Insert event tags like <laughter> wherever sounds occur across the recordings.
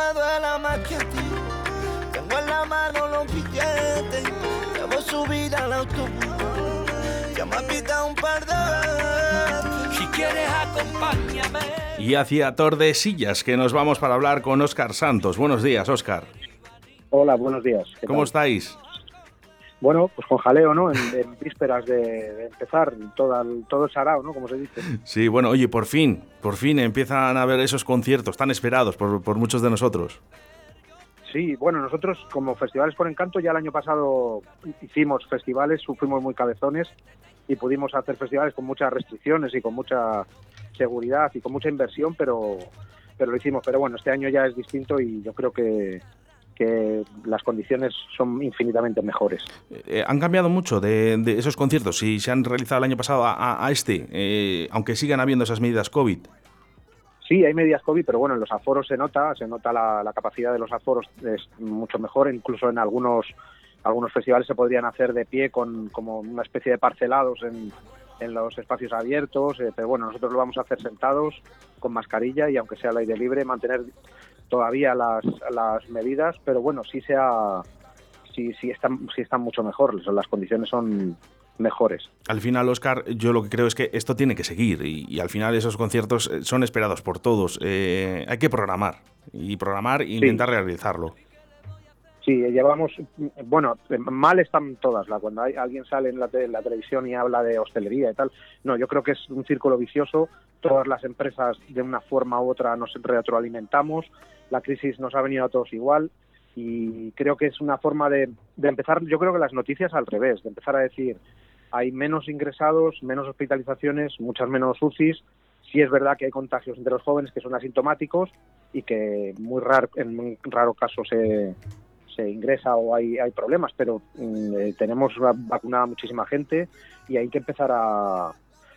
me duela más que a ti. Tengo en la mano los billetes, debo subir al autobús. Ya me ha pitado un par de veces. Si quieres, acompáñame. Y hacia Tordesillas, que nos vamos para hablar con Óscar Santos. Buenos días, Óscar. Hola, buenos días. ¿Qué ¿Cómo tal? estáis? Bueno, pues con jaleo, ¿no? En, en vísperas de, de empezar todo el, todo el sarao, ¿no? Como se dice. Sí, bueno, oye, por fin, por fin empiezan a haber esos conciertos tan esperados por, por muchos de nosotros. Sí, bueno, nosotros como Festivales por Encanto ya el año pasado hicimos festivales, fuimos muy cabezones y pudimos hacer festivales con muchas restricciones y con mucha seguridad y con mucha inversión, pero, pero lo hicimos. Pero bueno, este año ya es distinto y yo creo que, que las condiciones son infinitamente mejores. Eh, han cambiado mucho de, de esos conciertos, si se han realizado el año pasado a, a- a este, eh, aunque sigan habiendo esas medidas COVID. Sí, hay medidas COVID, pero bueno, en los aforos se nota, se nota la, la capacidad de los aforos es mucho mejor, incluso en algunos algunos festivales se podrían hacer de pie con como una especie de parcelados en, en los espacios abiertos, eh, pero bueno, nosotros lo vamos a hacer sentados con mascarilla y aunque sea al aire libre, mantener todavía las, las medidas, pero bueno, sí sea sí, sí están sí están mucho mejor, las condiciones son mejores. Al final, Oscar, yo lo que creo es que esto tiene que seguir y, y al final esos conciertos eh, son esperados por todos. Eh, hay que programar y programar e intentar realizarlo. Sí, llevamos, bueno, mal están todas. La, cuando hay, alguien sale en la, televisión y habla de hostelería y tal, no, yo creo que es un círculo vicioso. Todas las empresas, de una forma u otra, nos retroalimentamos. La crisis nos ha venido a todos igual y creo que es una forma de, empezar. Yo creo que las noticias al revés, de empezar a decir hay menos ingresados, menos hospitalizaciones, muchas menos UCIs. Sí es verdad que hay contagios entre los jóvenes que son asintomáticos y que muy raro, en muy raro caso se, se ingresa o hay, hay problemas, pero mm, eh, tenemos va- vacunada muchísima gente y hay que empezar a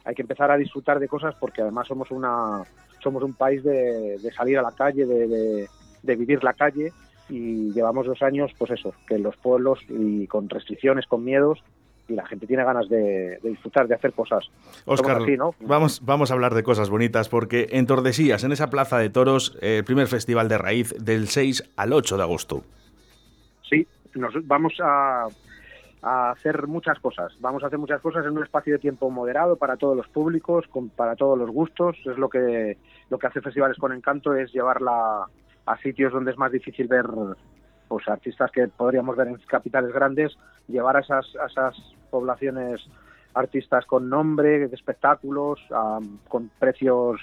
hay que empezar a disfrutar de cosas porque además somos una somos un país de, de salir a la calle, de, de- de vivir la calle y llevamos dos años, pues eso, que en los pueblos y con restricciones, con miedos y la gente tiene ganas de, de disfrutar, de hacer cosas. Oscar, así, ¿no? vamos, vamos a hablar de cosas bonitas porque en Tordesillas, en esa plaza de toros, eh, el primer festival de raíz del 6 al 8 de agosto. Sí, nos vamos a, a hacer muchas cosas. Vamos a hacer muchas cosas en un espacio de tiempo moderado para todos los públicos, con- para todos los gustos. Es lo que lo que hace Festivales con Encanto es llevarla a sitios donde es más difícil ver pues artistas que podríamos ver en capitales grandes, llevar a esas, a esas poblaciones artistas con nombre, de espectáculos, con precios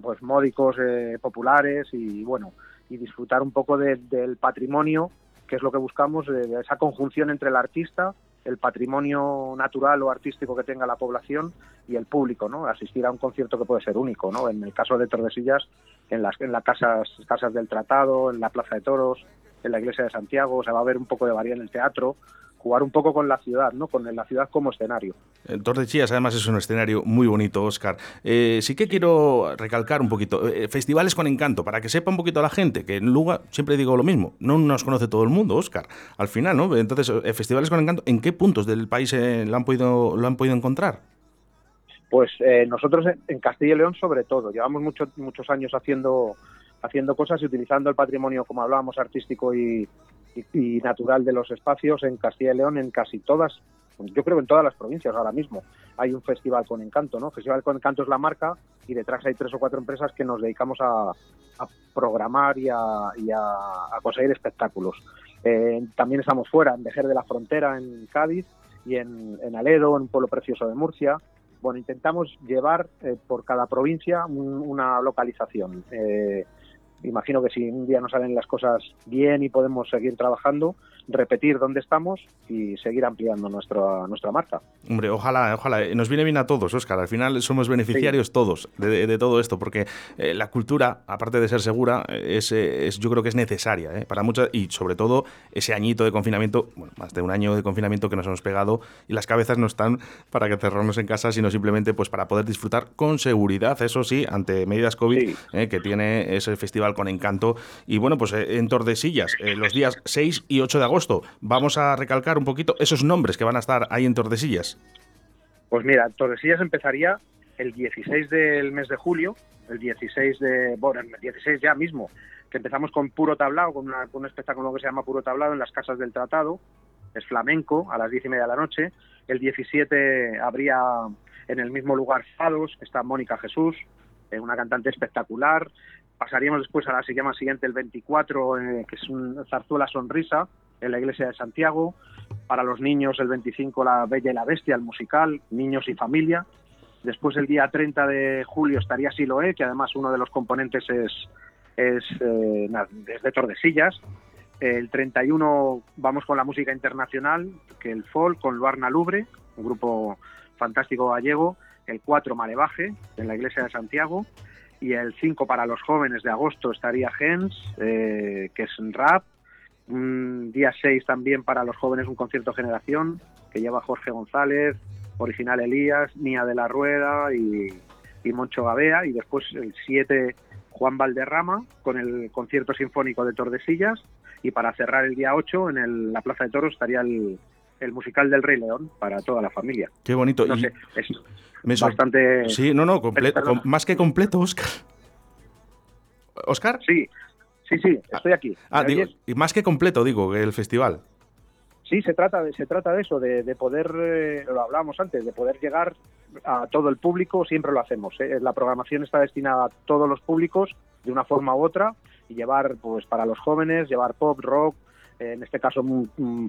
pues módicos, eh, populares y bueno, y disfrutar un poco de- del patrimonio que es lo que buscamos, de esa conjunción entre el artista, el patrimonio natural o artístico que tenga la población y el público, ¿no? Asistir a un concierto que puede ser único, ¿no? En el caso de Tordesillas, en las en las casas casas del Tratado, en la Plaza de Toros, en la Iglesia de Santiago, se va a ver un poco de variedad en el teatro, jugar un poco con la ciudad, ¿no? Con la ciudad como escenario. En Tordesillas además es un escenario muy bonito, Oscar. Eh, sí que quiero recalcar un poquito, eh, festivales con encanto, para que sepa un poquito la gente, que en Luga siempre digo lo mismo, no nos conoce todo el mundo, Oscar, al final, ¿no? Entonces, eh, festivales con encanto, ¿en qué puntos del país eh, lo, han podido, lo han podido encontrar? Pues nosotros en- en Castilla y León sobre todo, llevamos muchos muchos años haciendo haciendo cosas y utilizando el patrimonio, como hablábamos, artístico y, y- natural de los espacios en Castilla y León, en casi todas, yo creo en todas las provincias ahora mismo hay un festival con encanto, ¿no? Festival con encanto es la marca y detrás hay tres o cuatro empresas que nos dedicamos a, programar y a, conseguir espectáculos. Eh, también estamos fuera, en Vejer de la Frontera, en Cádiz, y en, Aledo, en un pueblo precioso de Murcia. Bueno, intentamos llevar eh, por cada provincia un- una localización. Eh, imagino que si un día nos salen las cosas bien y podemos seguir trabajando, repetir dónde estamos y seguir ampliando nuestra, nuestra marca. Hombre, ojalá, ojalá. eh, Nos viene bien a todos, Óscar. Al final somos beneficiarios todos de, de todo esto, porque eh, la cultura, aparte de ser segura, eh, es, es- yo creo que es necesaria eh, para muchas y sobre todo ese añito de confinamiento, bueno, más de un año de confinamiento que nos hemos pegado y las cabezas no están para que cerrarnos en casa, sino simplemente pues para poder disfrutar con seguridad, eso sí, ante medidas COVID Sí. eh, que tiene ese festival con encanto. Y bueno, pues eh, en Tordesillas, eh, los días 6 y 8 de agosto, vamos a recalcar un poquito esos nombres que van a estar ahí en Tordesillas. Pues mira, Tordesillas empezaría el 16 del mes de julio, el 16 de, bueno, el 16 ya mismo que empezamos con puro tablao, con, un espectáculo que se llama puro tablao en las casas del tratado, es flamenco, a las diez y media de la noche. El 17 habría en el mismo lugar Fados, está Mónica Jesús, eh, una cantante espectacular. Pasaríamos después a la semana siguiente, el 24, eh, que es un Zarzuela Sonrisa, en la iglesia de Santiago. Para los niños, el 25, La Bella y la Bestia, el musical, Niños y Familia. Después, el día 30 de julio, estaría Siloé, que además uno de los componentes es, es, eh, de Tordesillas. El 31 vamos con la música internacional, que el folk con Luarna Lubre, un grupo fantástico gallego. El 4 Malevaje, en la iglesia de Santiago. Y el 5 para los jóvenes de agosto estaría Gens, eh, que es rap. Un día 6 también para los jóvenes un concierto generación, que lleva Jorge González, original Elías, Nia de la Rueda y, Moncho Gabea. Y después el 7 Juan Valderrama con el concierto sinfónico de Tordesillas y para cerrar el día 8 en la Plaza de Toros estaría el, musical del Rey León para toda la familia. Qué bonito. No sé, es bastante... Sí, no, no, más que completo, Oscar. ¿Oscar? Sí, sí, sí, estoy aquí. Ah, y más que completo, digo, el festival. Sí, se trata de, se trata de eso, de, poder, eh, lo hablábamos antes, de poder llegar a todo el público, siempre lo hacemos. ¿eh? La programación está destinada a todos los públicos de una forma u otra y llevar, pues para los jóvenes, llevar pop, rock, en este caso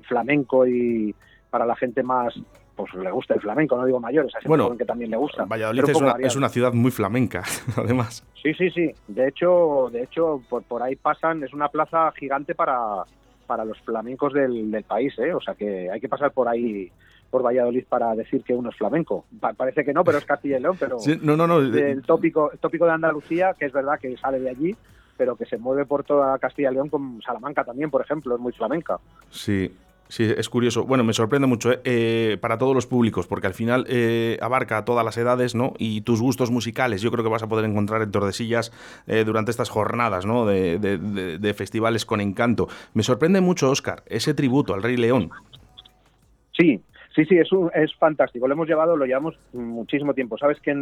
flamenco y para la gente más, pues le gusta el flamenco, no digo mayores, a bueno, que también le gusta. Valladolid es una, ciudad muy flamenca, <laughs> además. Sí, sí, sí. De hecho, de hecho por, por ahí pasan, es una plaza gigante para para los flamencos del, país, ¿eh? O sea que hay que pasar por ahí por Valladolid para decir que uno es flamenco. parece que no, pero es Castilla y León, pero no, no, no. el tópico, el tópico de Andalucía, que es verdad que sale de allí, pero que se mueve por toda Castilla y León, con Salamanca también, por ejemplo, es muy flamenca. Sí, Sí, es curioso. Bueno, me sorprende mucho ¿eh? Eh, para todos los públicos, porque al final eh, abarca todas las edades, ¿no? Y tus gustos musicales, yo creo que vas a poder encontrar en Tordesillas durante estas jornadas, ¿no? De, festivales con encanto. Me sorprende mucho, Oscar, ese tributo al Rey León. Sí, sí, sí, es, es fantástico. Lo hemos llevado, lo llevamos muchísimo tiempo. Sabes que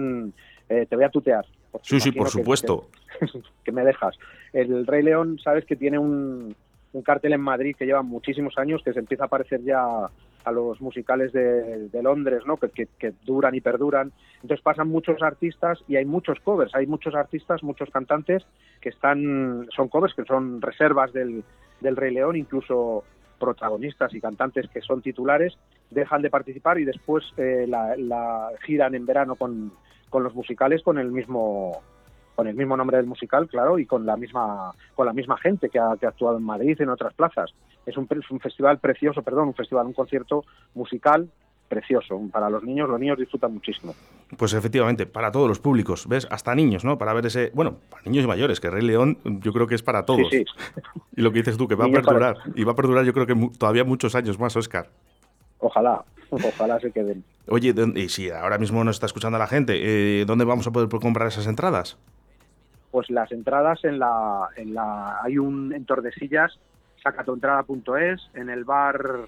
te voy a tutear. Sí, sí, por supuesto. <laughs> que me dejas. El Rey León, sabes que tiene un un cartel en Madrid que lleva muchísimos años, que se empieza a parecer ya a los musicales de, Londres, ¿no? Que, duran y perduran. Entonces pasan muchos artistas y hay muchos covers, hay muchos artistas, muchos cantantes que están, son covers, que son reservas del, del Rey León, incluso protagonistas y cantantes que son titulares dejan de participar y después eh, la, giran en verano con, con los musicales con el mismo con el mismo nombre del musical, claro, y con la misma con la misma gente que ha, actuado en Madrid y en otras plazas. Es un, un festival precioso, perdón, un festival, un concierto musical precioso. Para los niños, los niños disfrutan muchísimo. Pues efectivamente, para todos los públicos, ¿ves? Hasta niños, ¿no? Para ver ese. Bueno, para niños y mayores, que Rey León yo creo que es para todos. Sí, sí. <laughs> Y lo que dices tú, que va a perdurar. Y va a perdurar yo creo que todavía muchos años más, Oscar. Ojalá, ojalá se queden. Oye, y si ahora mismo nos está escuchando la gente, eh, ¿dónde vamos a poder comprar esas entradas? pues las entradas en la, en la hay un en Tordesillas, sacatoentrada.es, en el bar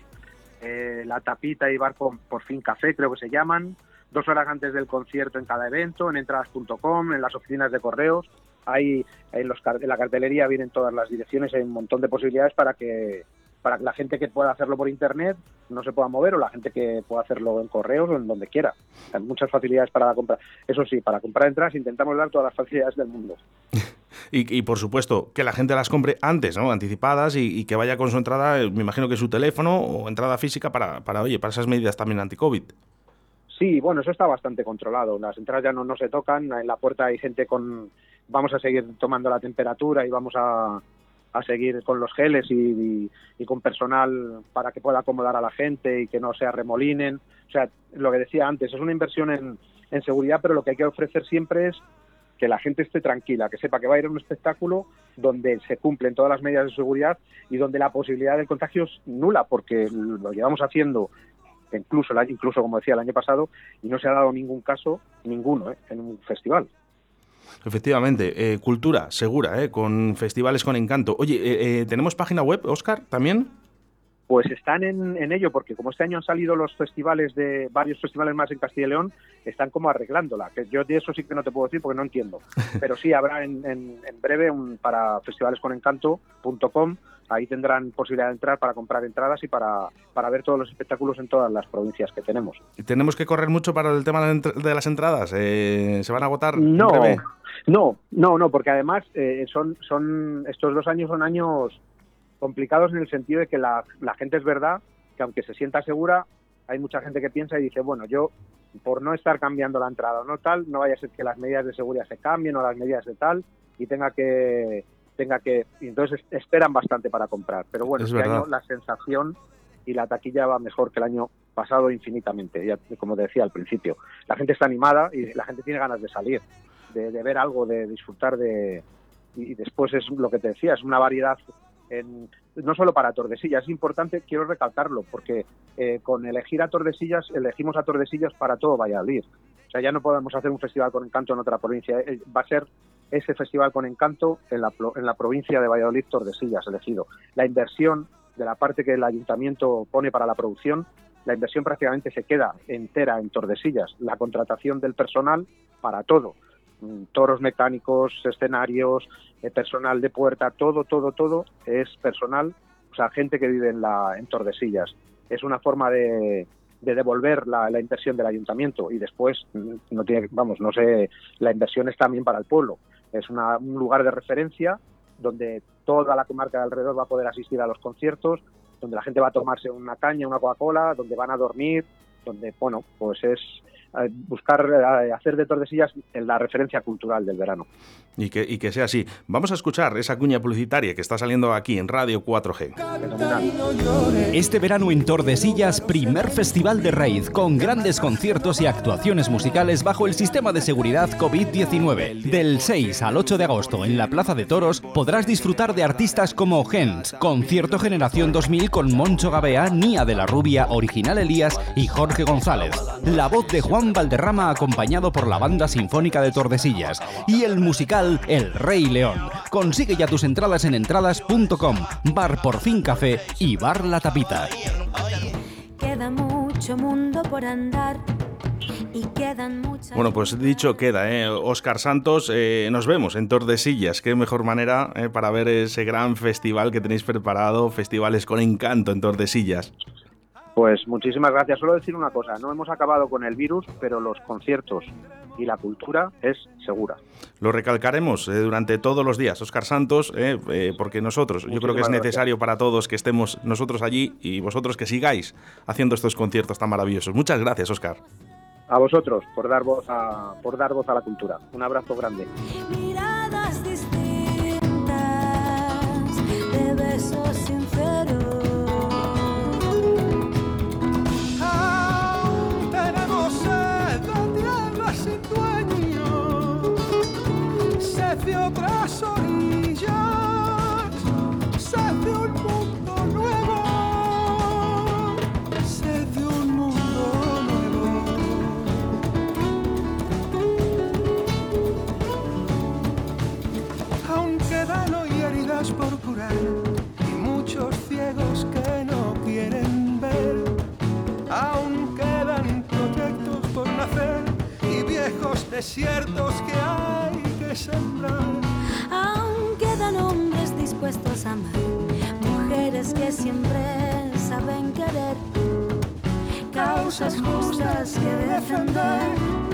eh, La Tapita y bar por, fin café, creo que se llaman, dos horas antes del concierto en cada evento, en entradas.com, en las oficinas de correos, hay en, los, en la cartelería vienen todas las direcciones, hay un montón de posibilidades para que para que la gente que pueda hacerlo por internet no se pueda mover o la gente que pueda hacerlo en correos o en donde quiera. Hay muchas facilidades para la compra. Eso sí, para comprar entradas intentamos dar todas las facilidades del mundo. <laughs> y, por supuesto, que la gente las compre antes, ¿no? Anticipadas y, que vaya con su entrada, me imagino que su teléfono o entrada física para, para oye, para esas medidas también anti-COVID. Sí, bueno, eso está bastante controlado. Las entradas ya no, no se tocan. En la puerta hay gente con... Vamos a seguir tomando la temperatura y vamos a, a seguir con los geles y, con personal para que pueda acomodar a la gente y que no se arremolinen. O sea, lo que decía antes, es una inversión en, seguridad, pero lo que hay que ofrecer siempre es que la gente esté tranquila, que sepa que va a ir a un espectáculo donde se cumplen todas las medidas de seguridad y donde la posibilidad del contagio es nula, porque lo llevamos haciendo incluso, incluso como decía el año pasado, y no se ha dado ningún caso, ninguno, ¿eh? en un festival. Efectivamente, eh, cultura segura, eh, con festivales con encanto. Oye, eh, ¿tenemos página web, Oscar, también? Pues están en, ello, porque como este año han salido los festivales de varios festivales más en Castilla y León, están como arreglándola. Que yo de eso sí que no te puedo decir porque no entiendo. <laughs> Pero sí, habrá en, en, breve un, para festivalesconencanto.com ahí tendrán posibilidad de entrar para comprar entradas y para, para ver todos los espectáculos en todas las provincias que tenemos. ¿Tenemos que correr mucho para el tema de las entradas? Eh, ¿Se van a agotar? No, no, no, no, porque además eh, son, son estos dos años son años complicados en el sentido de que la, la gente es verdad que aunque se sienta segura, hay mucha gente que piensa y dice, bueno, yo por no estar cambiando la entrada o no tal, no vaya a ser que las medidas de seguridad se cambien o las medidas de tal y tenga que tenga que y entonces esperan bastante para comprar. Pero bueno, este año la sensación y la taquilla va mejor que el año pasado infinitamente, ya, como decía al principio. La gente está animada y la gente tiene ganas de salir, de, ver algo, de disfrutar de... Y después es lo que te decía, es una variedad en, no solo para Tordesillas, es importante, quiero recalcarlo, porque eh, con elegir a Tordesillas, elegimos a Tordesillas para todo Valladolid. O sea, ya no podemos hacer un festival con encanto en otra provincia. Eh, va a ser ese festival con encanto en la, en la provincia de Valladolid, Tordesillas, elegido. La inversión de la parte que el ayuntamiento pone para la producción, la inversión prácticamente se queda entera en Tordesillas. La contratación del personal para todo, toros mecánicos, escenarios, eh, personal de puerta, todo, todo, todo es personal, o sea, gente que vive en, la, en Tordesillas. Es una forma de, de devolver la, inversión del ayuntamiento y después mm, no tiene vamos no sé la inversión es también para el pueblo es un lugar de referencia donde toda la comarca de alrededor va a poder asistir a los conciertos, donde la gente va a tomarse una caña, una Coca-Cola, donde van a dormir, donde, bueno, pues es buscar hacer de Tordesillas la referencia cultural del verano. Y que, y que sea así. Vamos a escuchar esa cuña publicitaria que está saliendo aquí en Radio 4G. Este verano en Tordesillas, primer festival de raíz con grandes conciertos y actuaciones musicales bajo el sistema de seguridad COVID-19. Del 6 al 8 de agosto en la Plaza de Toros podrás disfrutar de artistas como Gens, Concierto Generación 2000 con Moncho Gabea, Nia de la Rubia, Original Elías y Jorge González. La voz de Juan Juan Valderrama acompañado por la Banda Sinfónica de Tordesillas y el musical El Rey León. Consigue ya tus entradas en entradas.com, Bar Por Fin Café y Bar La Tapita. Queda mucho mundo por andar. Y quedan muchas... Bueno, pues dicho queda, ¿eh? Oscar Santos, eh, nos vemos en Tordesillas. Qué mejor manera eh, para ver ese gran festival que tenéis preparado, festivales con encanto en Tordesillas. Pues muchísimas gracias. Solo decir una cosa, no hemos acabado con el virus, pero los conciertos y la cultura es segura. Lo recalcaremos eh, durante todos los días, Oscar Santos, eh, eh, porque nosotros, yo creo que es necesario para todos que estemos nosotros allí y vosotros que sigáis haciendo estos conciertos tan maravillosos. Muchas gracias, Oscar. A vosotros por dar voz a, por dar voz a la cultura. Un abrazo grande. Miradas distintas, de besos heridas por curar y muchos ciegos que no quieren ver, aún quedan proyectos por nacer y viejos desiertos que hay Aún quedan hombres dispuestos a amar, mujeres que siempre saben querer, causas justas que defender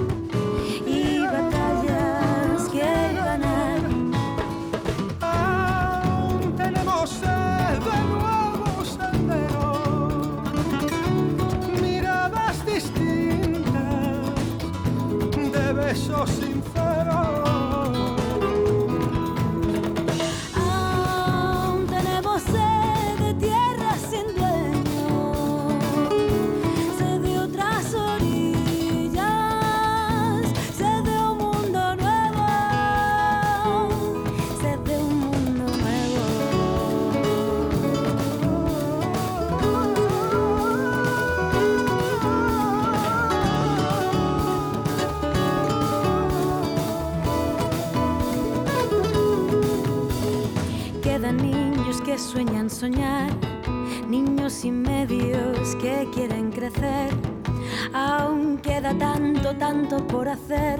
tanto, por hacer,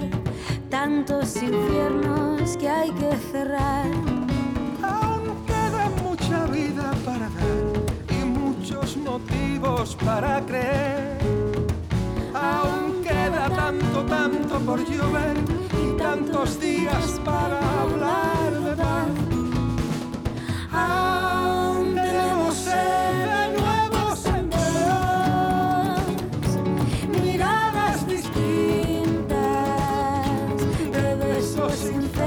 tantos infiernos que hay que cerrar. Aún queda mucha vida para dar y muchos motivos para creer. Aún queda tanto, tanto por llover y tantos días para hablar de paz soon.